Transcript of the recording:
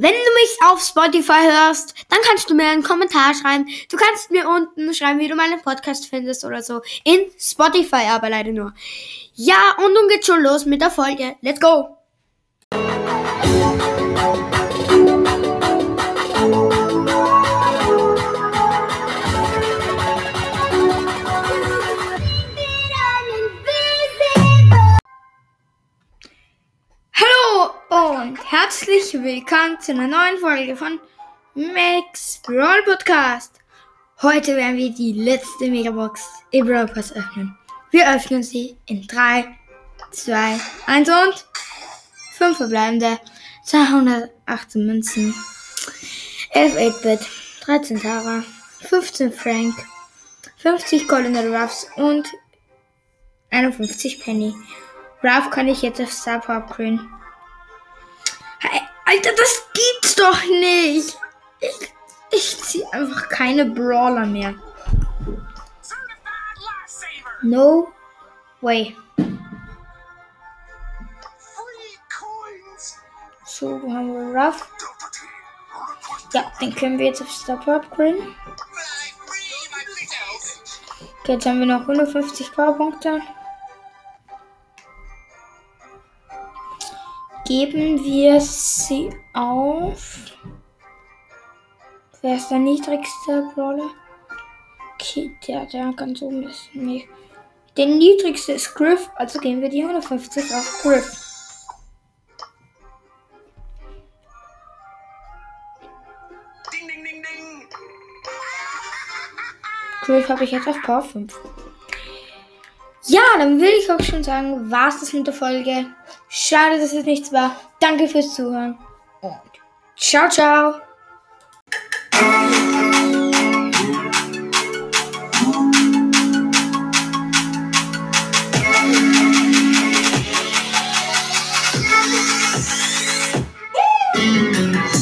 Wenn du mich auf Spotify hörst, dann kannst du mir einen Kommentar schreiben. Du kannst mir unten schreiben, wie du meinen Podcast findest oder so. In Spotify aber leider nur. Ja, und nun geht's schon los mit der Folge. Let's go! Und herzlich willkommen zu einer neuen Folge von Max Brawl Podcast. Heute werden wir die letzte Megabox im Brawl Pass öffnen. Wir öffnen sie in 3, 2, 1 und 5 verbleibende 218 Münzen, 11 8-Bit, 13 Tara, 15 Frank, 50 Golden Ruffs und 51 Penny. Ruff kann ich jetzt auf Star upgraden. Alter, das gibt's doch nicht. Ich, ich ziehe einfach keine Brawler mehr. No way. So, haben wir Ruff? Ja, den können wir jetzt auf Stop upgraden. Okay, jetzt haben wir noch 150 Powerpunkte. Geben wir sie auf. Wer ist der niedrigste Brawler? Okay, der, der ganz oben ist. Nee. Der niedrigste ist Griff, also geben wir die 150 auf Griff. Griff habe ich jetzt auf Power 5. Ja, dann will ich auch schon sagen, war es das mit der Folge. Schade, dass es nichts war. Danke fürs Zuhören und ciao, ciao.